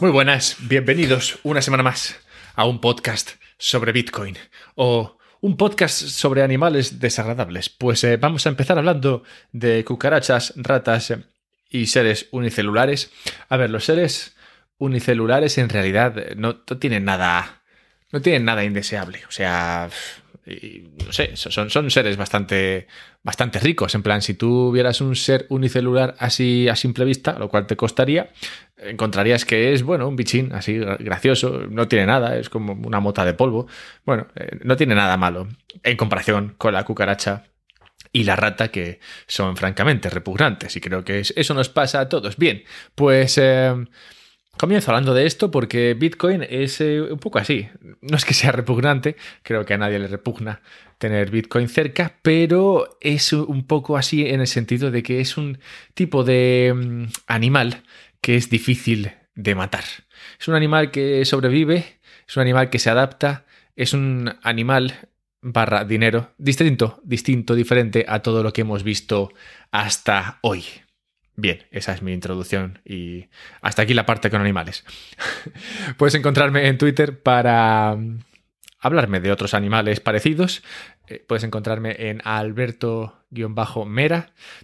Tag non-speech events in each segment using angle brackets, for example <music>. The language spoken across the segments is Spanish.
Muy buenas, bienvenidos una semana más a un podcast sobre Bitcoin o un podcast sobre animales desagradables. Pues eh, vamos a empezar hablando de cucarachas, ratas y seres unicelulares. A ver, los seres unicelulares en realidad no, no tienen nada, no tienen nada indeseable. O sea, no sé, son, son seres bastante, bastante ricos. En plan, si tú vieras un ser unicelular así a simple vista, lo cual te costaría, encontrarías que es, bueno, un bichín así gracioso, no tiene nada, es como una mota de polvo. Bueno, eh, no tiene nada malo en comparación con la cucaracha y la rata que son francamente repugnantes y creo que eso nos pasa a todos. Bien, pues... Eh, Comienzo hablando de esto porque Bitcoin es eh, un poco así. No es que sea repugnante, creo que a nadie le repugna tener Bitcoin cerca, pero es un poco así en el sentido de que es un tipo de mm, animal que es difícil de matar. Es un animal que sobrevive, es un animal que se adapta, es un animal barra dinero distinto, distinto, diferente a todo lo que hemos visto hasta hoy. Bien, esa es mi introducción y hasta aquí la parte con animales. <laughs> Puedes encontrarme en Twitter para mm, hablarme de otros animales parecidos. Eh, puedes encontrarme en alberto-mera.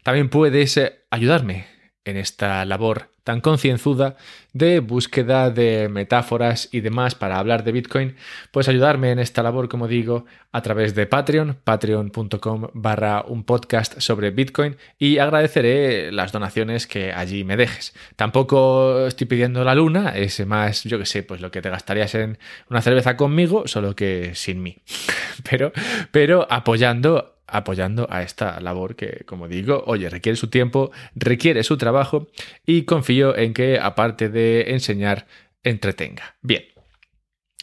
También puedes eh, ayudarme en esta labor tan concienzuda de búsqueda de metáforas y demás para hablar de Bitcoin, puedes ayudarme en esta labor, como digo, a través de Patreon, patreon.com barra un podcast sobre Bitcoin y agradeceré las donaciones que allí me dejes. Tampoco estoy pidiendo la luna, es más, yo que sé, pues lo que te gastarías en una cerveza conmigo, solo que sin mí. <laughs> Pero, pero apoyando apoyando a esta labor que, como digo, oye, requiere su tiempo, requiere su trabajo y confío en que, aparte de enseñar, entretenga. Bien.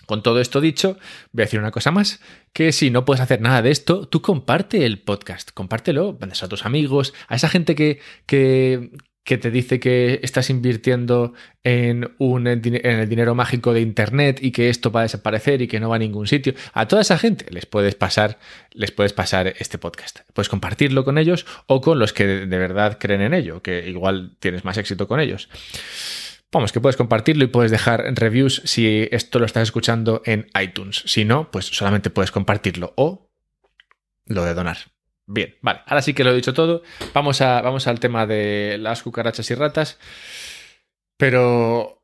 Con todo esto dicho, voy a decir una cosa más, que si no puedes hacer nada de esto, tú comparte el podcast, compártelo, mandas a tus amigos, a esa gente que, que, que te dice que estás invirtiendo en, un, en el dinero mágico de Internet y que esto va a desaparecer y que no va a ningún sitio. A toda esa gente les puedes pasar, les puedes pasar este podcast. Puedes compartirlo con ellos o con los que de verdad creen en ello, que igual tienes más éxito con ellos. Vamos, que puedes compartirlo y puedes dejar reviews si esto lo estás escuchando en iTunes. Si no, pues solamente puedes compartirlo o lo de donar. Bien, vale, ahora sí que lo he dicho todo. Vamos, a, vamos al tema de las cucarachas y ratas, pero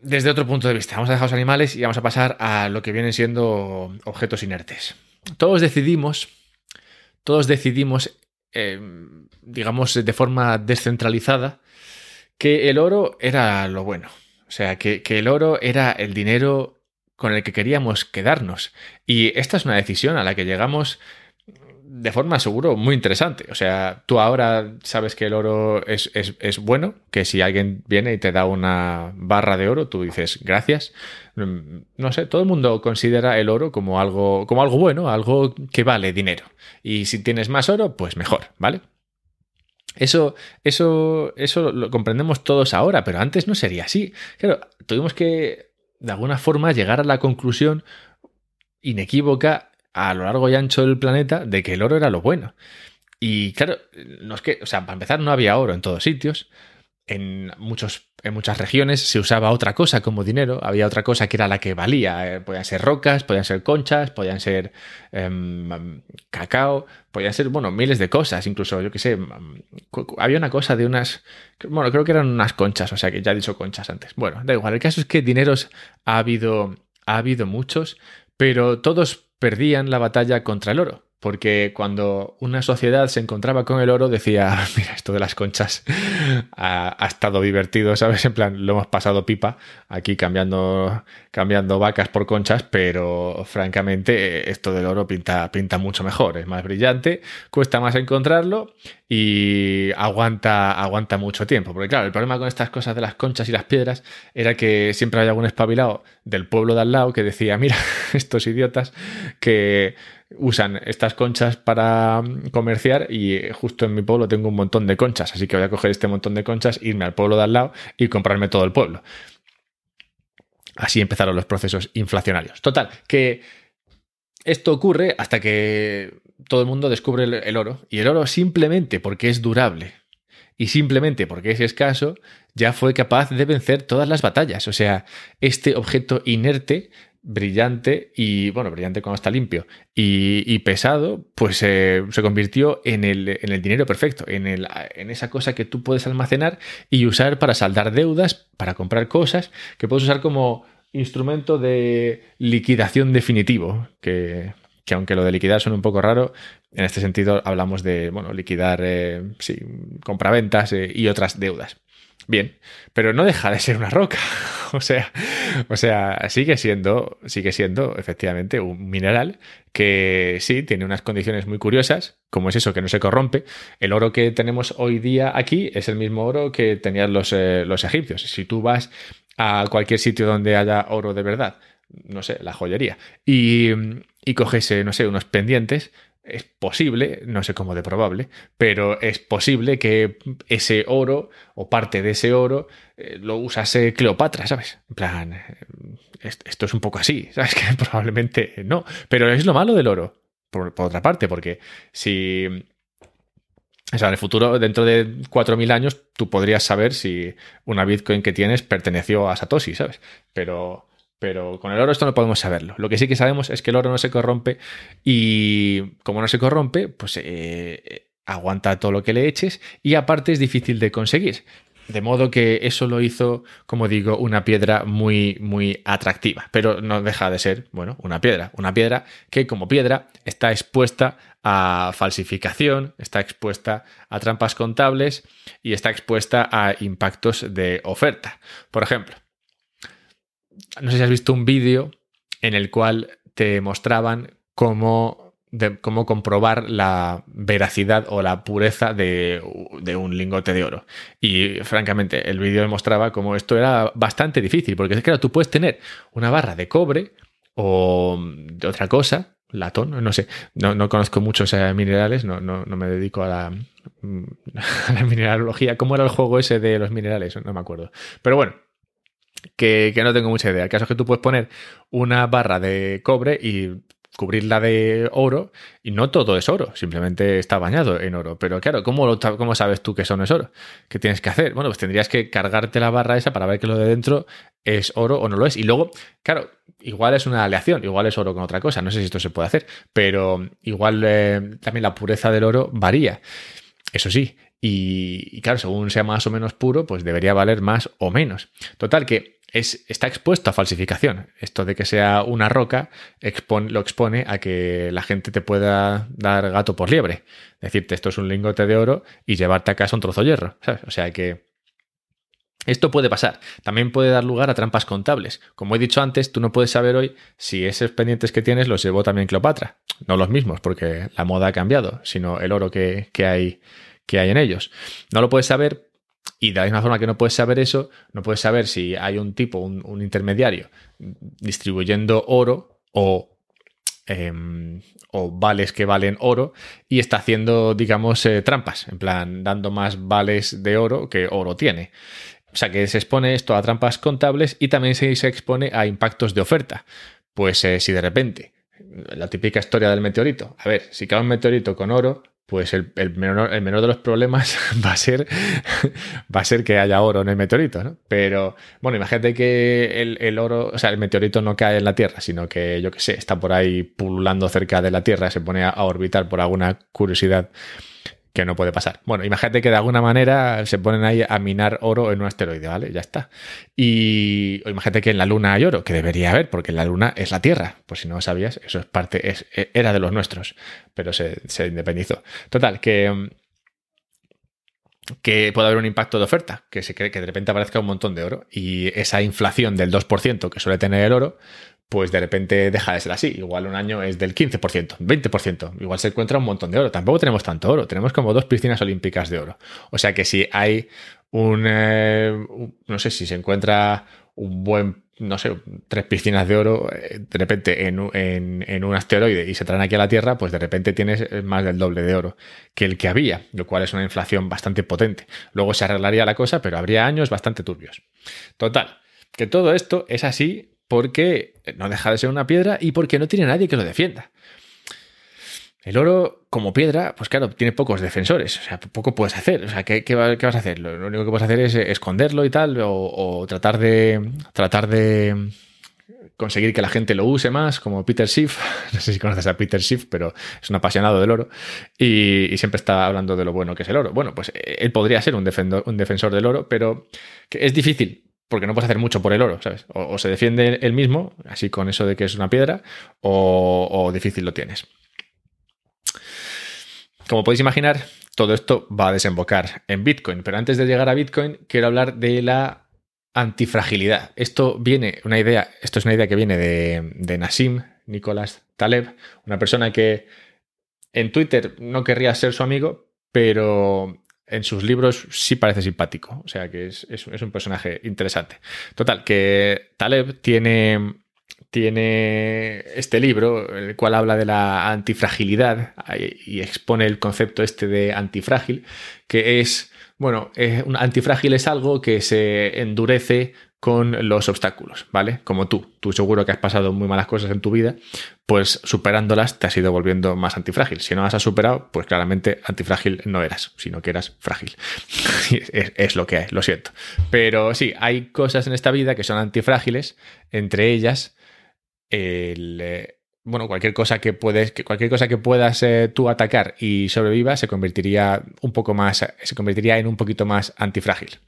desde otro punto de vista. Vamos a dejar los animales y vamos a pasar a lo que vienen siendo objetos inertes. Todos decidimos, todos decidimos, eh, digamos, de forma descentralizada, que el oro era lo bueno. O sea, que, que el oro era el dinero con el que queríamos quedarnos. Y esta es una decisión a la que llegamos de forma seguro muy interesante. O sea, tú ahora sabes que el oro es, bueno, que si alguien viene y te da una barra de oro, tú dices gracias. Mm, no sé, todo el mundo considera el oro como algo, como algo bueno, algo que vale dinero. Y si tienes más oro, pues mejor, ¿vale? Eso, eso, eso lo comprendemos todos ahora, pero antes no sería así. Claro, tuvimos que, de alguna forma, llegar a la conclusión inequívoca a lo largo y ancho del planeta de que el oro era lo bueno. Y claro, no es que, o sea, para empezar no había oro en todos sitios. En, muchos, en muchas regiones se usaba otra cosa como dinero, había otra cosa que era la que valía. Eh, podían ser rocas, podían ser conchas, podían ser em, cacao, podían ser, bueno, miles de cosas, incluso, yo qué sé, había una cosa de unas, bueno, creo que eran unas conchas, o sea que ya he dicho conchas antes. Bueno, da igual, el caso es que dineros ha habido, ha habido muchos, pero todos perdían la batalla contra el oro. Porque cuando una sociedad se encontraba con el oro, decía, <laughs> mira, esto de las conchas <laughs> ha, estado divertido, ¿sabes? En plan, lo hemos pasado pipa aquí cambiando, vacas por conchas, pero francamente esto del oro pinta mucho mejor, es más brillante, cuesta más encontrarlo y aguanta, aguanta mucho tiempo. Porque claro, el problema con estas cosas de las conchas y las piedras era que siempre había algún espabilado del pueblo de al lado que decía, mira, <laughs> estos idiotas que usan estas conchas para mm, comerciar y justo en mi pueblo tengo un montón de conchas, así que voy a coger este montón de conchas, irme al pueblo de al lado y comprarme todo el pueblo. Así empezaron los procesos inflacionarios. Total, que esto ocurre hasta que todo el mundo descubre el, oro y el oro simplemente porque es durable y simplemente porque es escaso, ya fue capaz de vencer todas las batallas. O sea, este objeto inerte brillante y, bueno, brillante cuando está limpio y, pesado, pues eh, se convirtió en el, en el, dinero perfecto, en, el, en esa cosa que tú puedes almacenar y usar para saldar deudas, para comprar cosas, que puedes usar como instrumento de liquidación definitivo, que, que aunque lo de liquidar suena un poco raro, en este sentido hablamos de, bueno, liquidar, eh, sí, compraventas eh, y otras deudas. Bien, pero no deja de ser una roca. <laughs> o sea, o sea, sigue siendo, sigue siendo efectivamente un mineral que sí tiene unas condiciones muy curiosas, como es eso que no se corrompe. El oro que tenemos hoy día aquí es el mismo oro que tenían los, eh, los egipcios. Si tú vas a cualquier sitio donde haya oro de verdad, no sé, la joyería, y, y coges, no sé, unos pendientes, es posible, no sé cómo de probable, pero es posible que ese oro o parte de ese oro eh, lo usase Cleopatra, ¿sabes? En plan, eh, esto es un poco así, <laughs> ¿sabes? Que probablemente no, pero es lo malo del oro, por, otra parte, porque si... O sea, en el futuro, dentro de 4.000 años, tú podrías saber si una Bitcoin que tienes perteneció a Satoshi, ¿sabes? Pero pero con el oro esto no podemos saberlo. Lo que sí que sabemos es que el oro no se corrompe y como no se corrompe, pues eh, aguanta todo lo que le eches y aparte es difícil de conseguir. De modo que eso lo hizo, como digo, una piedra muy, muy atractiva. Pero no deja de ser, bueno, una piedra. Una piedra que como piedra está expuesta a falsificación, está expuesta a trampas contables y está expuesta a impactos de oferta. Por ejemplo, no sé si has visto un vídeo en el cual te mostraban cómo, cómo comprobar la veracidad o la pureza de, un lingote de oro. Y francamente, el vídeo mostraba cómo esto era bastante difícil, porque claro, tú puedes tener una barra de cobre o de otra cosa, latón, no sé, no, conozco muchos minerales, no, no, me dedico a la, <laughs> a la mineralogía. ¿Cómo era el juego ese de los minerales? No me acuerdo. Pero bueno, que, no tengo mucha idea. El caso es que tú puedes poner una barra de cobre y cubrirla de oro y no todo es oro, simplemente está bañado en oro. Pero claro, ¿cómo, ¿cómo sabes tú que eso no es oro? ¿Qué tienes que hacer? Bueno, pues tendrías que cargarte la barra esa para ver que lo de dentro es oro o no lo es. Y luego, claro, igual es una aleación, igual es oro con otra cosa, no sé si esto se puede hacer, pero igual eh, también la pureza del oro varía. Eso sí, y, claro, según sea más o menos puro, pues debería valer más o menos. Total, que es, está expuesto a falsificación. Esto de que sea una roca lo expone a que la gente te pueda dar gato por liebre. Decirte esto es un lingote de oro y llevarte a casa un trozo de hierro. O sea que esto puede pasar. También puede dar lugar a trampas contables. Como he dicho antes, tú no puedes saber hoy si esos pendientes que tienes los llevó también Cleopatra. No los mismos, porque la moda ha cambiado, sino el oro que hay que hay en ellos. No lo puedes saber y de la misma forma que no puedes saber eso, no puedes saber si hay un tipo, un, intermediario distribuyendo oro o, em, o, vales que valen oro y está haciendo, digamos, eh, trampas, en plan, dando más vales de oro que oro tiene. O sea que se expone esto a trampas contables y también se, se expone a impactos de oferta. Pues eh, si de repente, la típica historia del meteorito, a ver, si cae un meteorito con oro, pues el, menor, el, menor, de los problemas <laughs> va a ser va a ser que haya oro en el meteorito, ¿no? Pero bueno, imagínate que el, oro, o sea, el meteorito no cae en la Tierra, sino que yo qué sé, está por ahí pululando cerca de la Tierra, se pone a orbitar por alguna curiosidad que no puede pasar. Bueno, imagínate que de alguna manera se ponen ahí a minar oro en un asteroide, ¿vale? Ya está. Y imagínate que en la Luna hay oro, que debería haber, porque la Luna es la Tierra. Pues si no sabías, eso es parte, es, era de los nuestros, pero se, independizó. Total, que que puede haber un impacto de oferta, que se cree que de repente aparezca un montón de oro y esa inflación del 2% que suele tener el oro, pues de repente deja de ser así. Igual un año es del 15%, 20%. Igual se encuentra un montón de oro. Tampoco tenemos tanto oro. Tenemos como dos piscinas olímpicas de oro. O sea que si hay un, eh, no sé, si se encuentra un buen, no sé, tres piscinas de oro eh, de repente en, en, un asteroide y se traen aquí a la Tierra, pues de repente tienes más del doble de oro que el que había, lo cual es una inflación bastante potente. Luego se arreglaría la cosa, pero habría años bastante turbios. Total, que todo esto es así porque no deja de ser una piedra y porque no tiene nadie que lo defienda. El oro, como piedra, pues claro, tiene pocos defensores. O sea, poco puedes hacer. O sea, ¿qué, qué, vas a hacer? Lo único que puedes hacer es esconderlo y tal, o, tratar de. tratar de conseguir que la gente lo use más, como Peter Schiff. <laughs> No sé si conoces a Peter Schiff, pero es un apasionado del oro y, siempre está hablando de lo bueno que es el oro. Bueno, pues eh, él podría ser un, un defensor del oro, pero es difícil porque no puedes hacer mucho por el oro, ¿sabes? O, se defiende él mismo, así con eso de que es una piedra, o, difícil lo tienes. Como podéis imaginar, todo esto va a desembocar en Bitcoin, pero antes de llegar a Bitcoin, quiero hablar de la antifragilidad. Esto viene, una idea, esto es una idea que viene de, de Nassim Nicolás Taleb, una persona que en Twitter no querría ser su amigo, pero en sus libros sí parece simpático. O sea que es, es, un personaje interesante. Total, que Taleb tiene, tiene este libro, el cual habla de la antifragilidad y expone el concepto este de antifrágil, que es bueno, eh, un antifrágil es algo que se endurece con los obstáculos, ¿vale? Como tú. Tú seguro que has pasado muy malas cosas en tu vida, pues superándolas te has ido volviendo más antifrágil. Si no las has superado, pues claramente antifrágil no eras, sino que eras frágil. <laughs> es, es, lo que hay, lo siento. Pero sí, hay cosas en esta vida que son antifrágiles, entre ellas el, eh, bueno, cualquier cosa que puedes, cualquier cosa que puedas eh, tú atacar y sobreviva se convertiría un poco más, se convertiría en un poquito más antifrágil.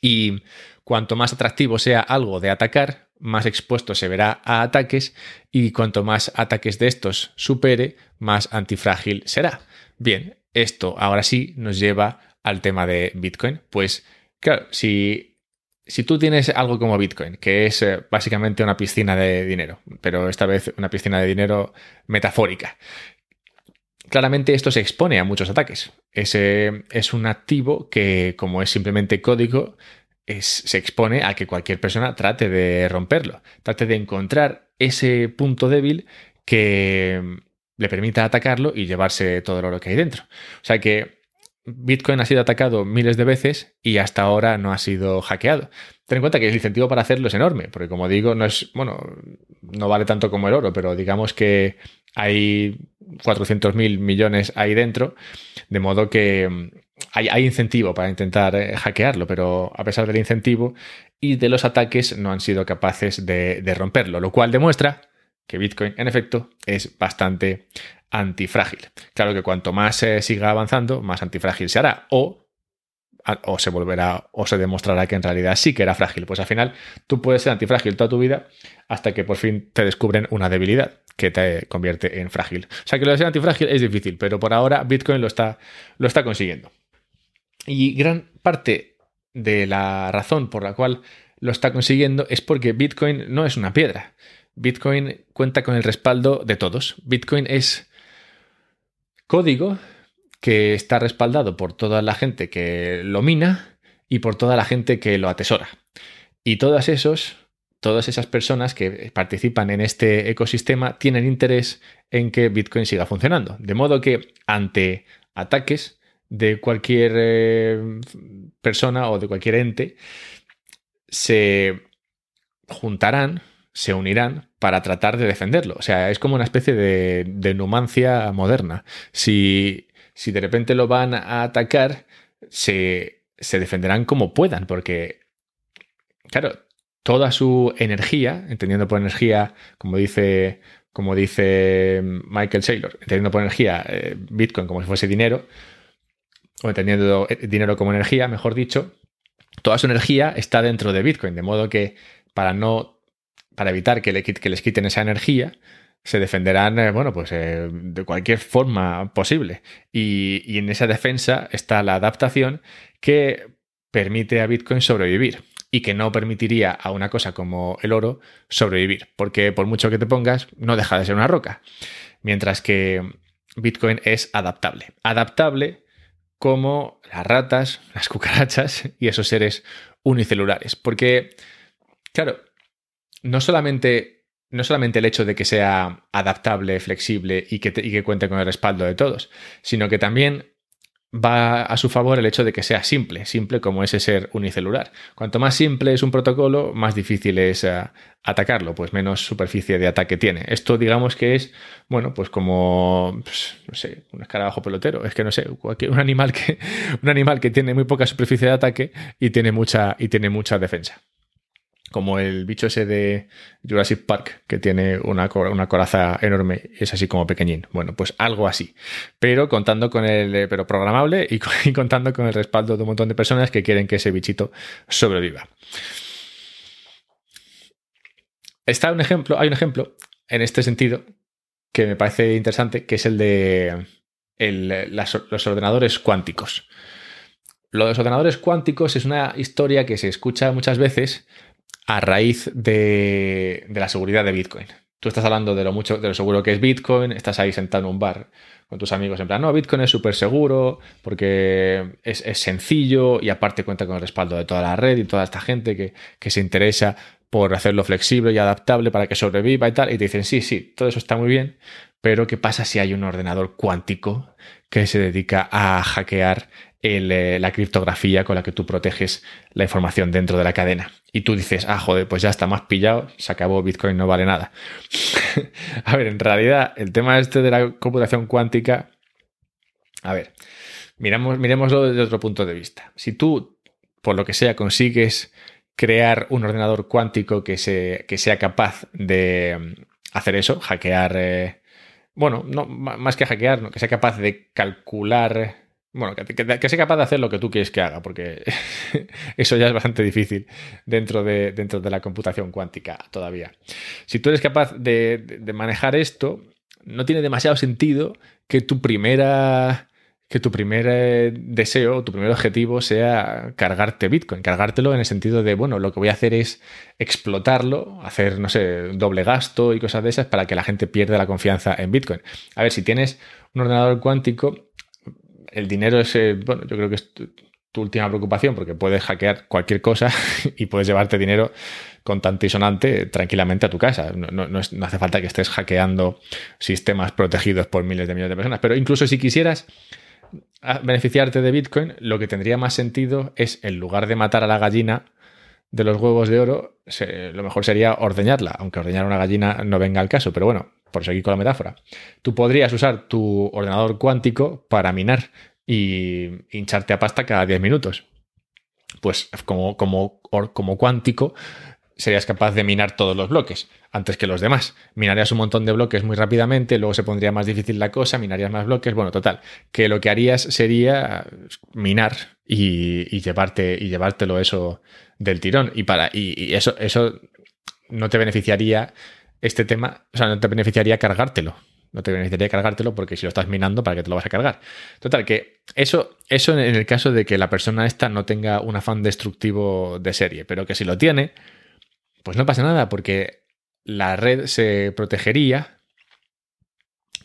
Y cuanto más atractivo sea algo de atacar, más expuesto se verá a ataques y cuanto más ataques de estos supere, más antifrágil será. Bien, esto ahora sí nos lleva al tema de Bitcoin. Pues claro, si si tú tienes algo como Bitcoin, que es eh, básicamente una piscina de dinero, pero esta vez una piscina de dinero metafórica, claramente esto se expone a muchos ataques. Ese es un activo que, como es simplemente código, se expone a que cualquier persona trate de romperlo, trate de encontrar ese punto débil que le permita atacarlo y llevarse todo el oro que hay dentro. O sea que Bitcoin ha sido atacado miles de veces y hasta ahora no ha sido hackeado. Ten en cuenta que el incentivo para hacerlo es enorme, porque como digo, no es, bueno, no vale tanto como el oro, pero digamos que hay 400 mil millones ahí dentro, de modo que hay, incentivo para intentar eh, hackearlo, pero a pesar del incentivo y de los ataques no han sido capaces de, romperlo, lo cual demuestra que Bitcoin en efecto es bastante antifrágil. Claro que cuanto más se siga avanzando, más antifrágil se hará o o se volverá o se demostrará que en realidad sí que era frágil. Pues al final tú puedes ser antifrágil toda tu vida hasta que por fin te descubren una debilidad que te convierte en frágil. O sea que lo de ser antifrágil es difícil, pero por ahora Bitcoin lo está, lo está consiguiendo. Y gran parte de la razón por la cual lo está consiguiendo es porque Bitcoin no es una piedra. Bitcoin cuenta con el respaldo de todos. Bitcoin es Código que está respaldado por toda la gente que lo mina y por toda la gente que lo atesora. Y todas esos, todas esas personas que participan en este ecosistema tienen interés en que Bitcoin siga funcionando. De modo que ante ataques de cualquier eh, persona o de cualquier ente, se juntarán se unirán para tratar de defenderlo. O sea, es como una especie de, de numancia moderna. Si, si, de repente lo van a atacar, se, se defenderán como puedan, porque, claro, toda su energía, entendiendo por energía, como dice, como dice Michael Saylor, entendiendo por energía eh, Bitcoin como si fuese dinero, o entendiendo eh, dinero como energía, mejor dicho, toda su energía está dentro de Bitcoin, de modo que para no para evitar que, les quiten esa energía, se defenderán, eh, bueno, pues eh, de cualquier forma posible. Y, en esa defensa está la adaptación que permite a Bitcoin sobrevivir y que no permitiría a una cosa como el oro sobrevivir, porque por mucho que te pongas, no deja de ser una roca. Mientras que Bitcoin es adaptable. Adaptable como las ratas, las cucarachas y esos seres unicelulares. Porque, claro, no solamente, no solamente el hecho de que sea adaptable, flexible y que, y que cuente con el respaldo de todos, sino que también va a su favor el hecho de que sea simple, simple como ese ser unicelular. Cuanto más simple es un protocolo, más difícil es eh, atacarlo, pues menos superficie de ataque tiene. Esto digamos que es, bueno, pues como, pues, no sé, un escarabajo pelotero, es que no sé, cualquier, un, animal que, <laughs> un animal que tiene muy poca superficie de ataque y tiene mucha, y tiene mucha defensa como el bicho ese de Jurassic Park, que tiene una, una coraza enorme, es así como pequeñín. Bueno, pues algo así. Pero contando con el, eh, pero programable <laughs> y, contando con el respaldo de un montón de personas que quieren que ese bichito sobreviva. Está un ejemplo, hay un ejemplo en este sentido que me parece interesante, que es el de los ordenadores cuánticos. Lo de los ordenadores cuánticos es una historia que se escucha muchas veces a raíz de, la seguridad de Bitcoin. Tú estás hablando de lo mucho, de lo seguro que es Bitcoin, estás ahí sentado en un bar con tus amigos en plan, no, Bitcoin es súper seguro porque es, sencillo y aparte cuenta con el respaldo de toda la red y toda esta gente que, que se interesa por hacerlo flexible y adaptable para que sobreviva y tal. Y te dicen, sí, sí, todo eso está muy bien, pero ¿qué pasa si hay un ordenador cuántico que se dedica a hackear eh, la criptografía con la que tú proteges la información dentro de la cadena. Y tú dices, ah, joder, pues ya está más pillado, se acabó, Bitcoin no vale nada. <laughs> a ver, en realidad, el tema este de la computación cuántica, a ver, miramos, miremoslo desde otro punto de vista. Si tú, por lo que sea, consigues crear un ordenador cuántico que, se, que sea capaz de mm, hacer eso, hackear, eh, bueno, no, más que hackear, que sea capaz de calcular bueno, que, sea capaz de hacer lo que tú quieres que haga, porque <laughs> eso ya es bastante difícil dentro de, dentro de la computación cuántica todavía. Si tú eres capaz de, manejar esto, no tiene demasiado sentido que tu primera que tu primer eh, deseo, tu primer objetivo sea cargarte Bitcoin, cargártelo en el sentido de, bueno, lo que voy a hacer es explotarlo, hacer, no sé, doble gasto y cosas de esas para que la gente pierda la confianza en Bitcoin. A ver, si tienes un ordenador cuántico, el dinero es, bueno, yo creo que es tu, última preocupación porque puedes hackear cualquier cosa <laughs> y puedes llevarte dinero contante y sonante tranquilamente a tu casa. No, hace falta que estés hackeando sistemas protegidos por miles de millones de personas. Pero incluso si quisieras ah, beneficiarte de Bitcoin, lo que tendría más sentido es, en lugar de matar a la gallina de los huevos de oro, lo mejor sería ordeñarla, aunque ordeñar una gallina no venga al caso. Pero bueno, por seguir con la metáfora, tú podrías usar tu ordenador cuántico para minar y hincharte a pasta cada 10 minutos. Pues como, como, como cuántico serías capaz de minar todos los bloques antes que los demás. Minarías un montón de bloques muy rápidamente, luego se pondría más difícil la cosa, minarías más bloques. Bueno, total, que lo que harías sería minar y, llevarte, y llevártelo eso del tirón. Y, para, y eso, eso no te beneficiaría este tema, o sea, no te beneficiaría cargártelo. No te beneficiaría cargártelo porque si lo estás minando, ¿para qué te lo vas a cargar? Total, que eso, eso en el caso de que la persona esta no tenga un afán destructivo de serie, pero que si lo tiene, pues no pasa nada porque la red se protegería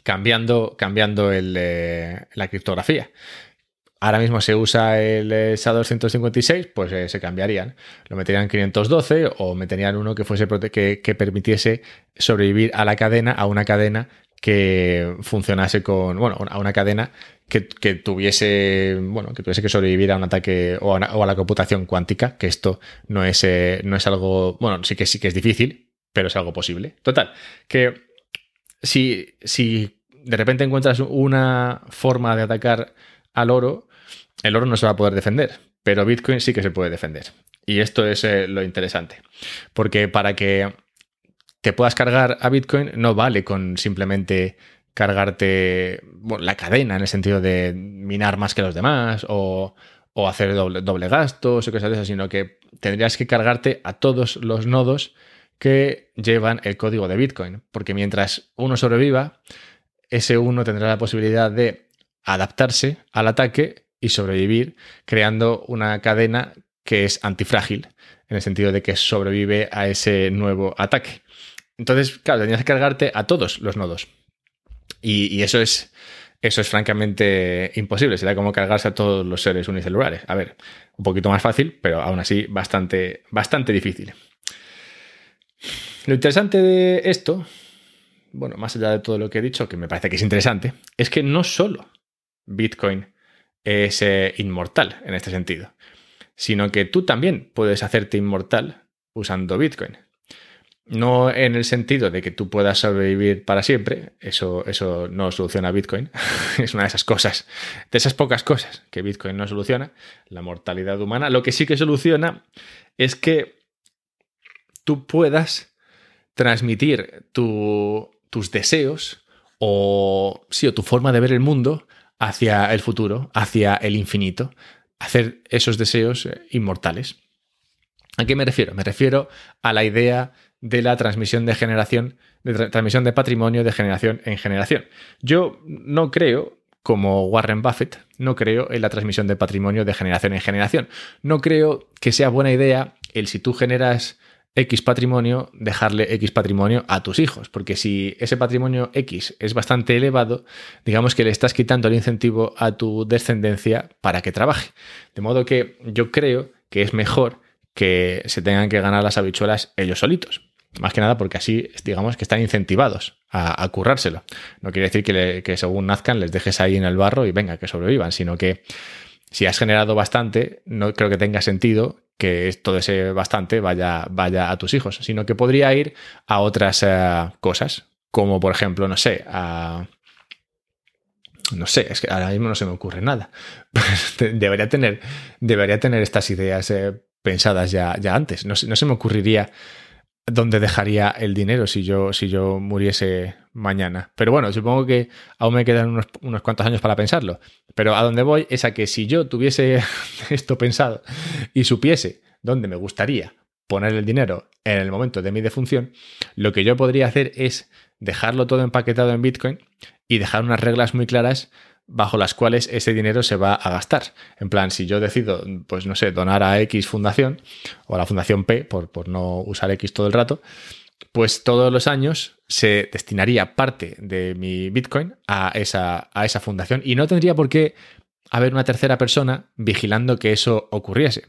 cambiando, cambiando el, eh, la criptografía. Ahora mismo se usa el SA256, pues eh, se cambiarían. Lo meterían 512 o meterían uno que fuese que, que, permitiese sobrevivir a la cadena, a una cadena que funcionase con, bueno, a una cadena que, tuviese, bueno, que tuviese que sobrevivir a un ataque o a, la computación cuántica, que esto no es, eh, no es algo, bueno, sí que sí que es difícil, pero es algo posible. Total, que si, si de repente encuentras una forma de atacar al oro, el oro no se va a poder defender, pero Bitcoin sí que se puede defender. Y esto es eh, lo interesante, porque para que te puedas cargar a Bitcoin no vale con simplemente cargarte la cadena en el sentido de minar más que los demás o, hacer doble, doble, gastos o cosas de esas, sino que tendrías que cargarte a todos los nodos que llevan el código de Bitcoin, porque mientras uno sobreviva, ese uno tendrá la posibilidad de adaptarse al ataque y sobrevivir creando una cadena que es antifrágil, en el sentido de que sobrevive a ese nuevo ataque. Entonces, claro, tenías que cargarte a todos los nodos. Y, eso es. Eso es francamente imposible. Sería como cargarse a todos los seres unicelulares. A ver, un poquito más fácil, pero aún así bastante, bastante difícil. Lo interesante de esto, bueno, más allá de todo lo que he dicho, que me parece que es interesante, es que no solo Bitcoin es inmortal en este sentido, sino que tú también puedes hacerte inmortal usando Bitcoin. No en el sentido de que tú puedas sobrevivir para siempre, eso, eso no soluciona Bitcoin, <laughs> es una de esas cosas, de esas pocas cosas que Bitcoin no soluciona, la mortalidad humana. Lo que sí que soluciona es que tú puedas transmitir tus deseos o, sí, o tu forma de ver el mundo hacia el futuro, hacia el infinito, hacer esos deseos eh, inmortales. ¿A qué me refiero? Me refiero a la idea de la transmisión de generación, de transmisión de patrimonio de generación en generación. Yo no creo, como Warren Buffett, no creo en la transmisión de patrimonio de generación en generación. No creo que sea buena idea el si tú generas X patrimonio, dejarle X patrimonio a tus hijos, porque si ese patrimonio X es bastante elevado, digamos que le estás quitando el incentivo a tu descendencia para que trabaje. De modo que yo creo que es mejor que se tengan que ganar las habichuelas ellos solitos. Más que nada porque así, digamos, que están incentivados a, currárselo. No quiere decir que, que según nazcan les dejes ahí en el barro y venga, que sobrevivan, sino que si has generado bastante, no creo que tenga sentido que todo ese bastante vaya, vaya a tus hijos, sino que podría ir a otras eh, cosas, como por ejemplo, no sé, a... No sé, es que ahora mismo no se me ocurre nada. <laughs> debería, tener, debería tener estas ideas eh, pensadas ya, ya antes. No, no se me ocurriría dónde dejaría el dinero si yo, si yo muriese mañana. Pero bueno, supongo que aún me quedan unos, unos, cuantos años para pensarlo. Pero a donde voy es a que si yo tuviese <laughs> esto pensado y supiese dónde me gustaría poner el dinero en el momento de mi defunción, lo que yo podría hacer es dejarlo todo empaquetado en Bitcoin y dejar unas reglas muy claras bajo las cuales ese dinero se va a gastar. En plan, si yo decido, pues no sé, donar a X fundación o a la fundación P, por, por no usar X todo el rato, pues todos los años se destinaría parte de mi Bitcoin a esa, a esa fundación. Y no tendría por qué haber una tercera persona vigilando que eso ocurriese,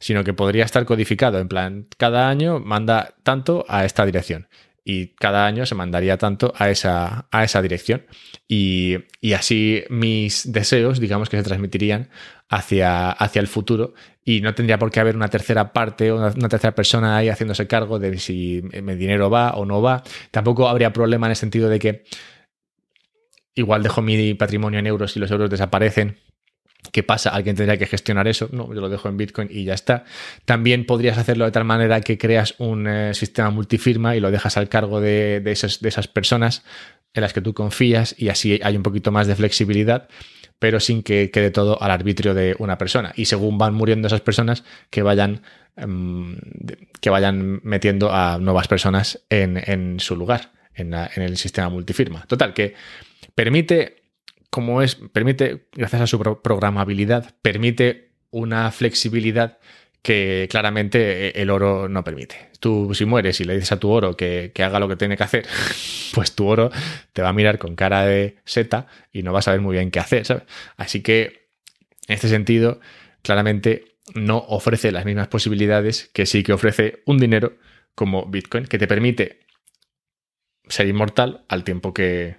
sino que podría estar codificado. En plan, cada año manda tanto a esta dirección y cada año se mandaría tanto a esa, a esa dirección. Y, así mis deseos, digamos que se transmitirían hacia, hacia el futuro y no tendría por qué haber una tercera parte o una, tercera persona ahí haciéndose cargo de si mi dinero va o no va. Tampoco habría problema en el sentido de que igual dejo mi patrimonio en euros y los euros desaparecen ¿Qué pasa? Alguien tendría que gestionar eso. No, yo lo dejo en Bitcoin y ya está. También podrías hacerlo de tal manera que creas un eh, sistema multifirma y lo dejas al cargo de, esas, personas en las que tú confías y así hay un poquito más de flexibilidad, pero sin que quede todo al arbitrio de una persona. Y según van muriendo esas personas, que vayan, em, que vayan metiendo a nuevas personas en, su lugar, en, en el sistema multifirma. Total, que permite como es, permite, gracias a su programabilidad, permite una flexibilidad que claramente eh, el oro no permite. Tú si mueres y le dices a tu oro que, haga lo que tiene que hacer, <laughs> pues tu oro te va a mirar con cara de seta y no va a saber muy bien qué hacer, ¿sabes? Así que, en este sentido, claramente no ofrece las mismas posibilidades que sí que ofrece un dinero como Bitcoin, que te permite ser inmortal al tiempo que,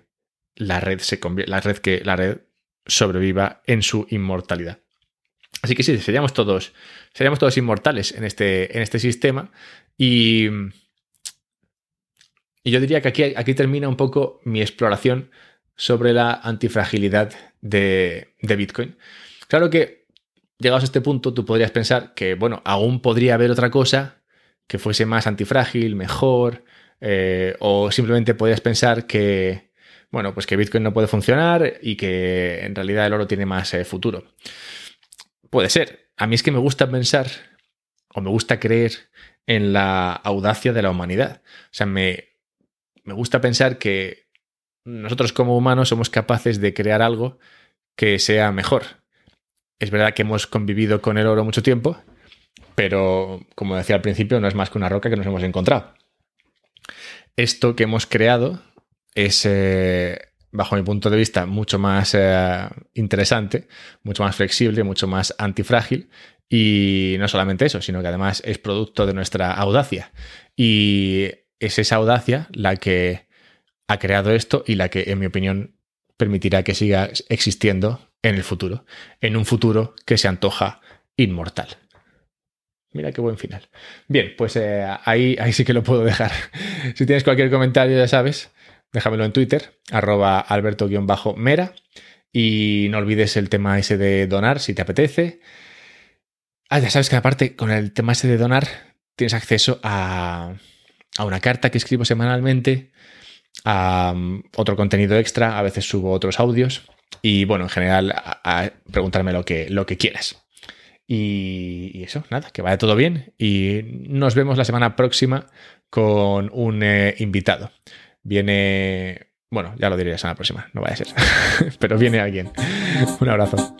la red se la red que la red sobreviva en su inmortalidad. Así que sí, seríamos todos, seríamos todos inmortales en este, en este sistema. Y, y yo diría que aquí, aquí termina un poco mi exploración sobre la antifragilidad de, de Bitcoin. Claro que llegados a este punto, tú podrías pensar que, bueno, aún podría haber otra cosa que fuese más antifrágil, mejor, eh, o simplemente podrías pensar que, bueno, pues que Bitcoin no puede funcionar y que en realidad el oro tiene más eh, futuro. Puede ser. A mí es que me gusta pensar o me gusta creer en la audacia de la humanidad. O sea, me, me gusta pensar que nosotros como humanos somos capaces de crear algo que sea mejor. Es verdad que hemos convivido con el oro mucho tiempo, pero como decía al principio, no es más que una roca que nos hemos encontrado. Esto que hemos creado es, eh, bajo mi punto de vista, mucho más eh, interesante, mucho más flexible, mucho más antifrágil. Y no solamente eso, sino que además es producto de nuestra audacia. Y es esa audacia la que ha creado esto y la que, en mi opinión, permitirá que siga existiendo en el futuro, en un futuro que se antoja inmortal. Mira qué buen final. Bien, pues eh, ahí, ahí sí que lo puedo dejar. <laughs> si tienes cualquier comentario, ya sabes, déjamelo en Twitter, arroba alberto-mera. Y no olvides el tema ese de donar si te apetece. Ah, ya sabes que aparte con el tema ese de donar tienes acceso a, a una carta que escribo semanalmente, a um, otro contenido extra, a veces subo otros audios y bueno, en general a, preguntarme lo que, lo que quieras. Y, eso, nada, que vaya todo bien y nos vemos la semana próxima con un eh, invitado. Viene, bueno, ya lo diré la semana próxima, no vaya a ser, <laughs> pero viene alguien. Un abrazo.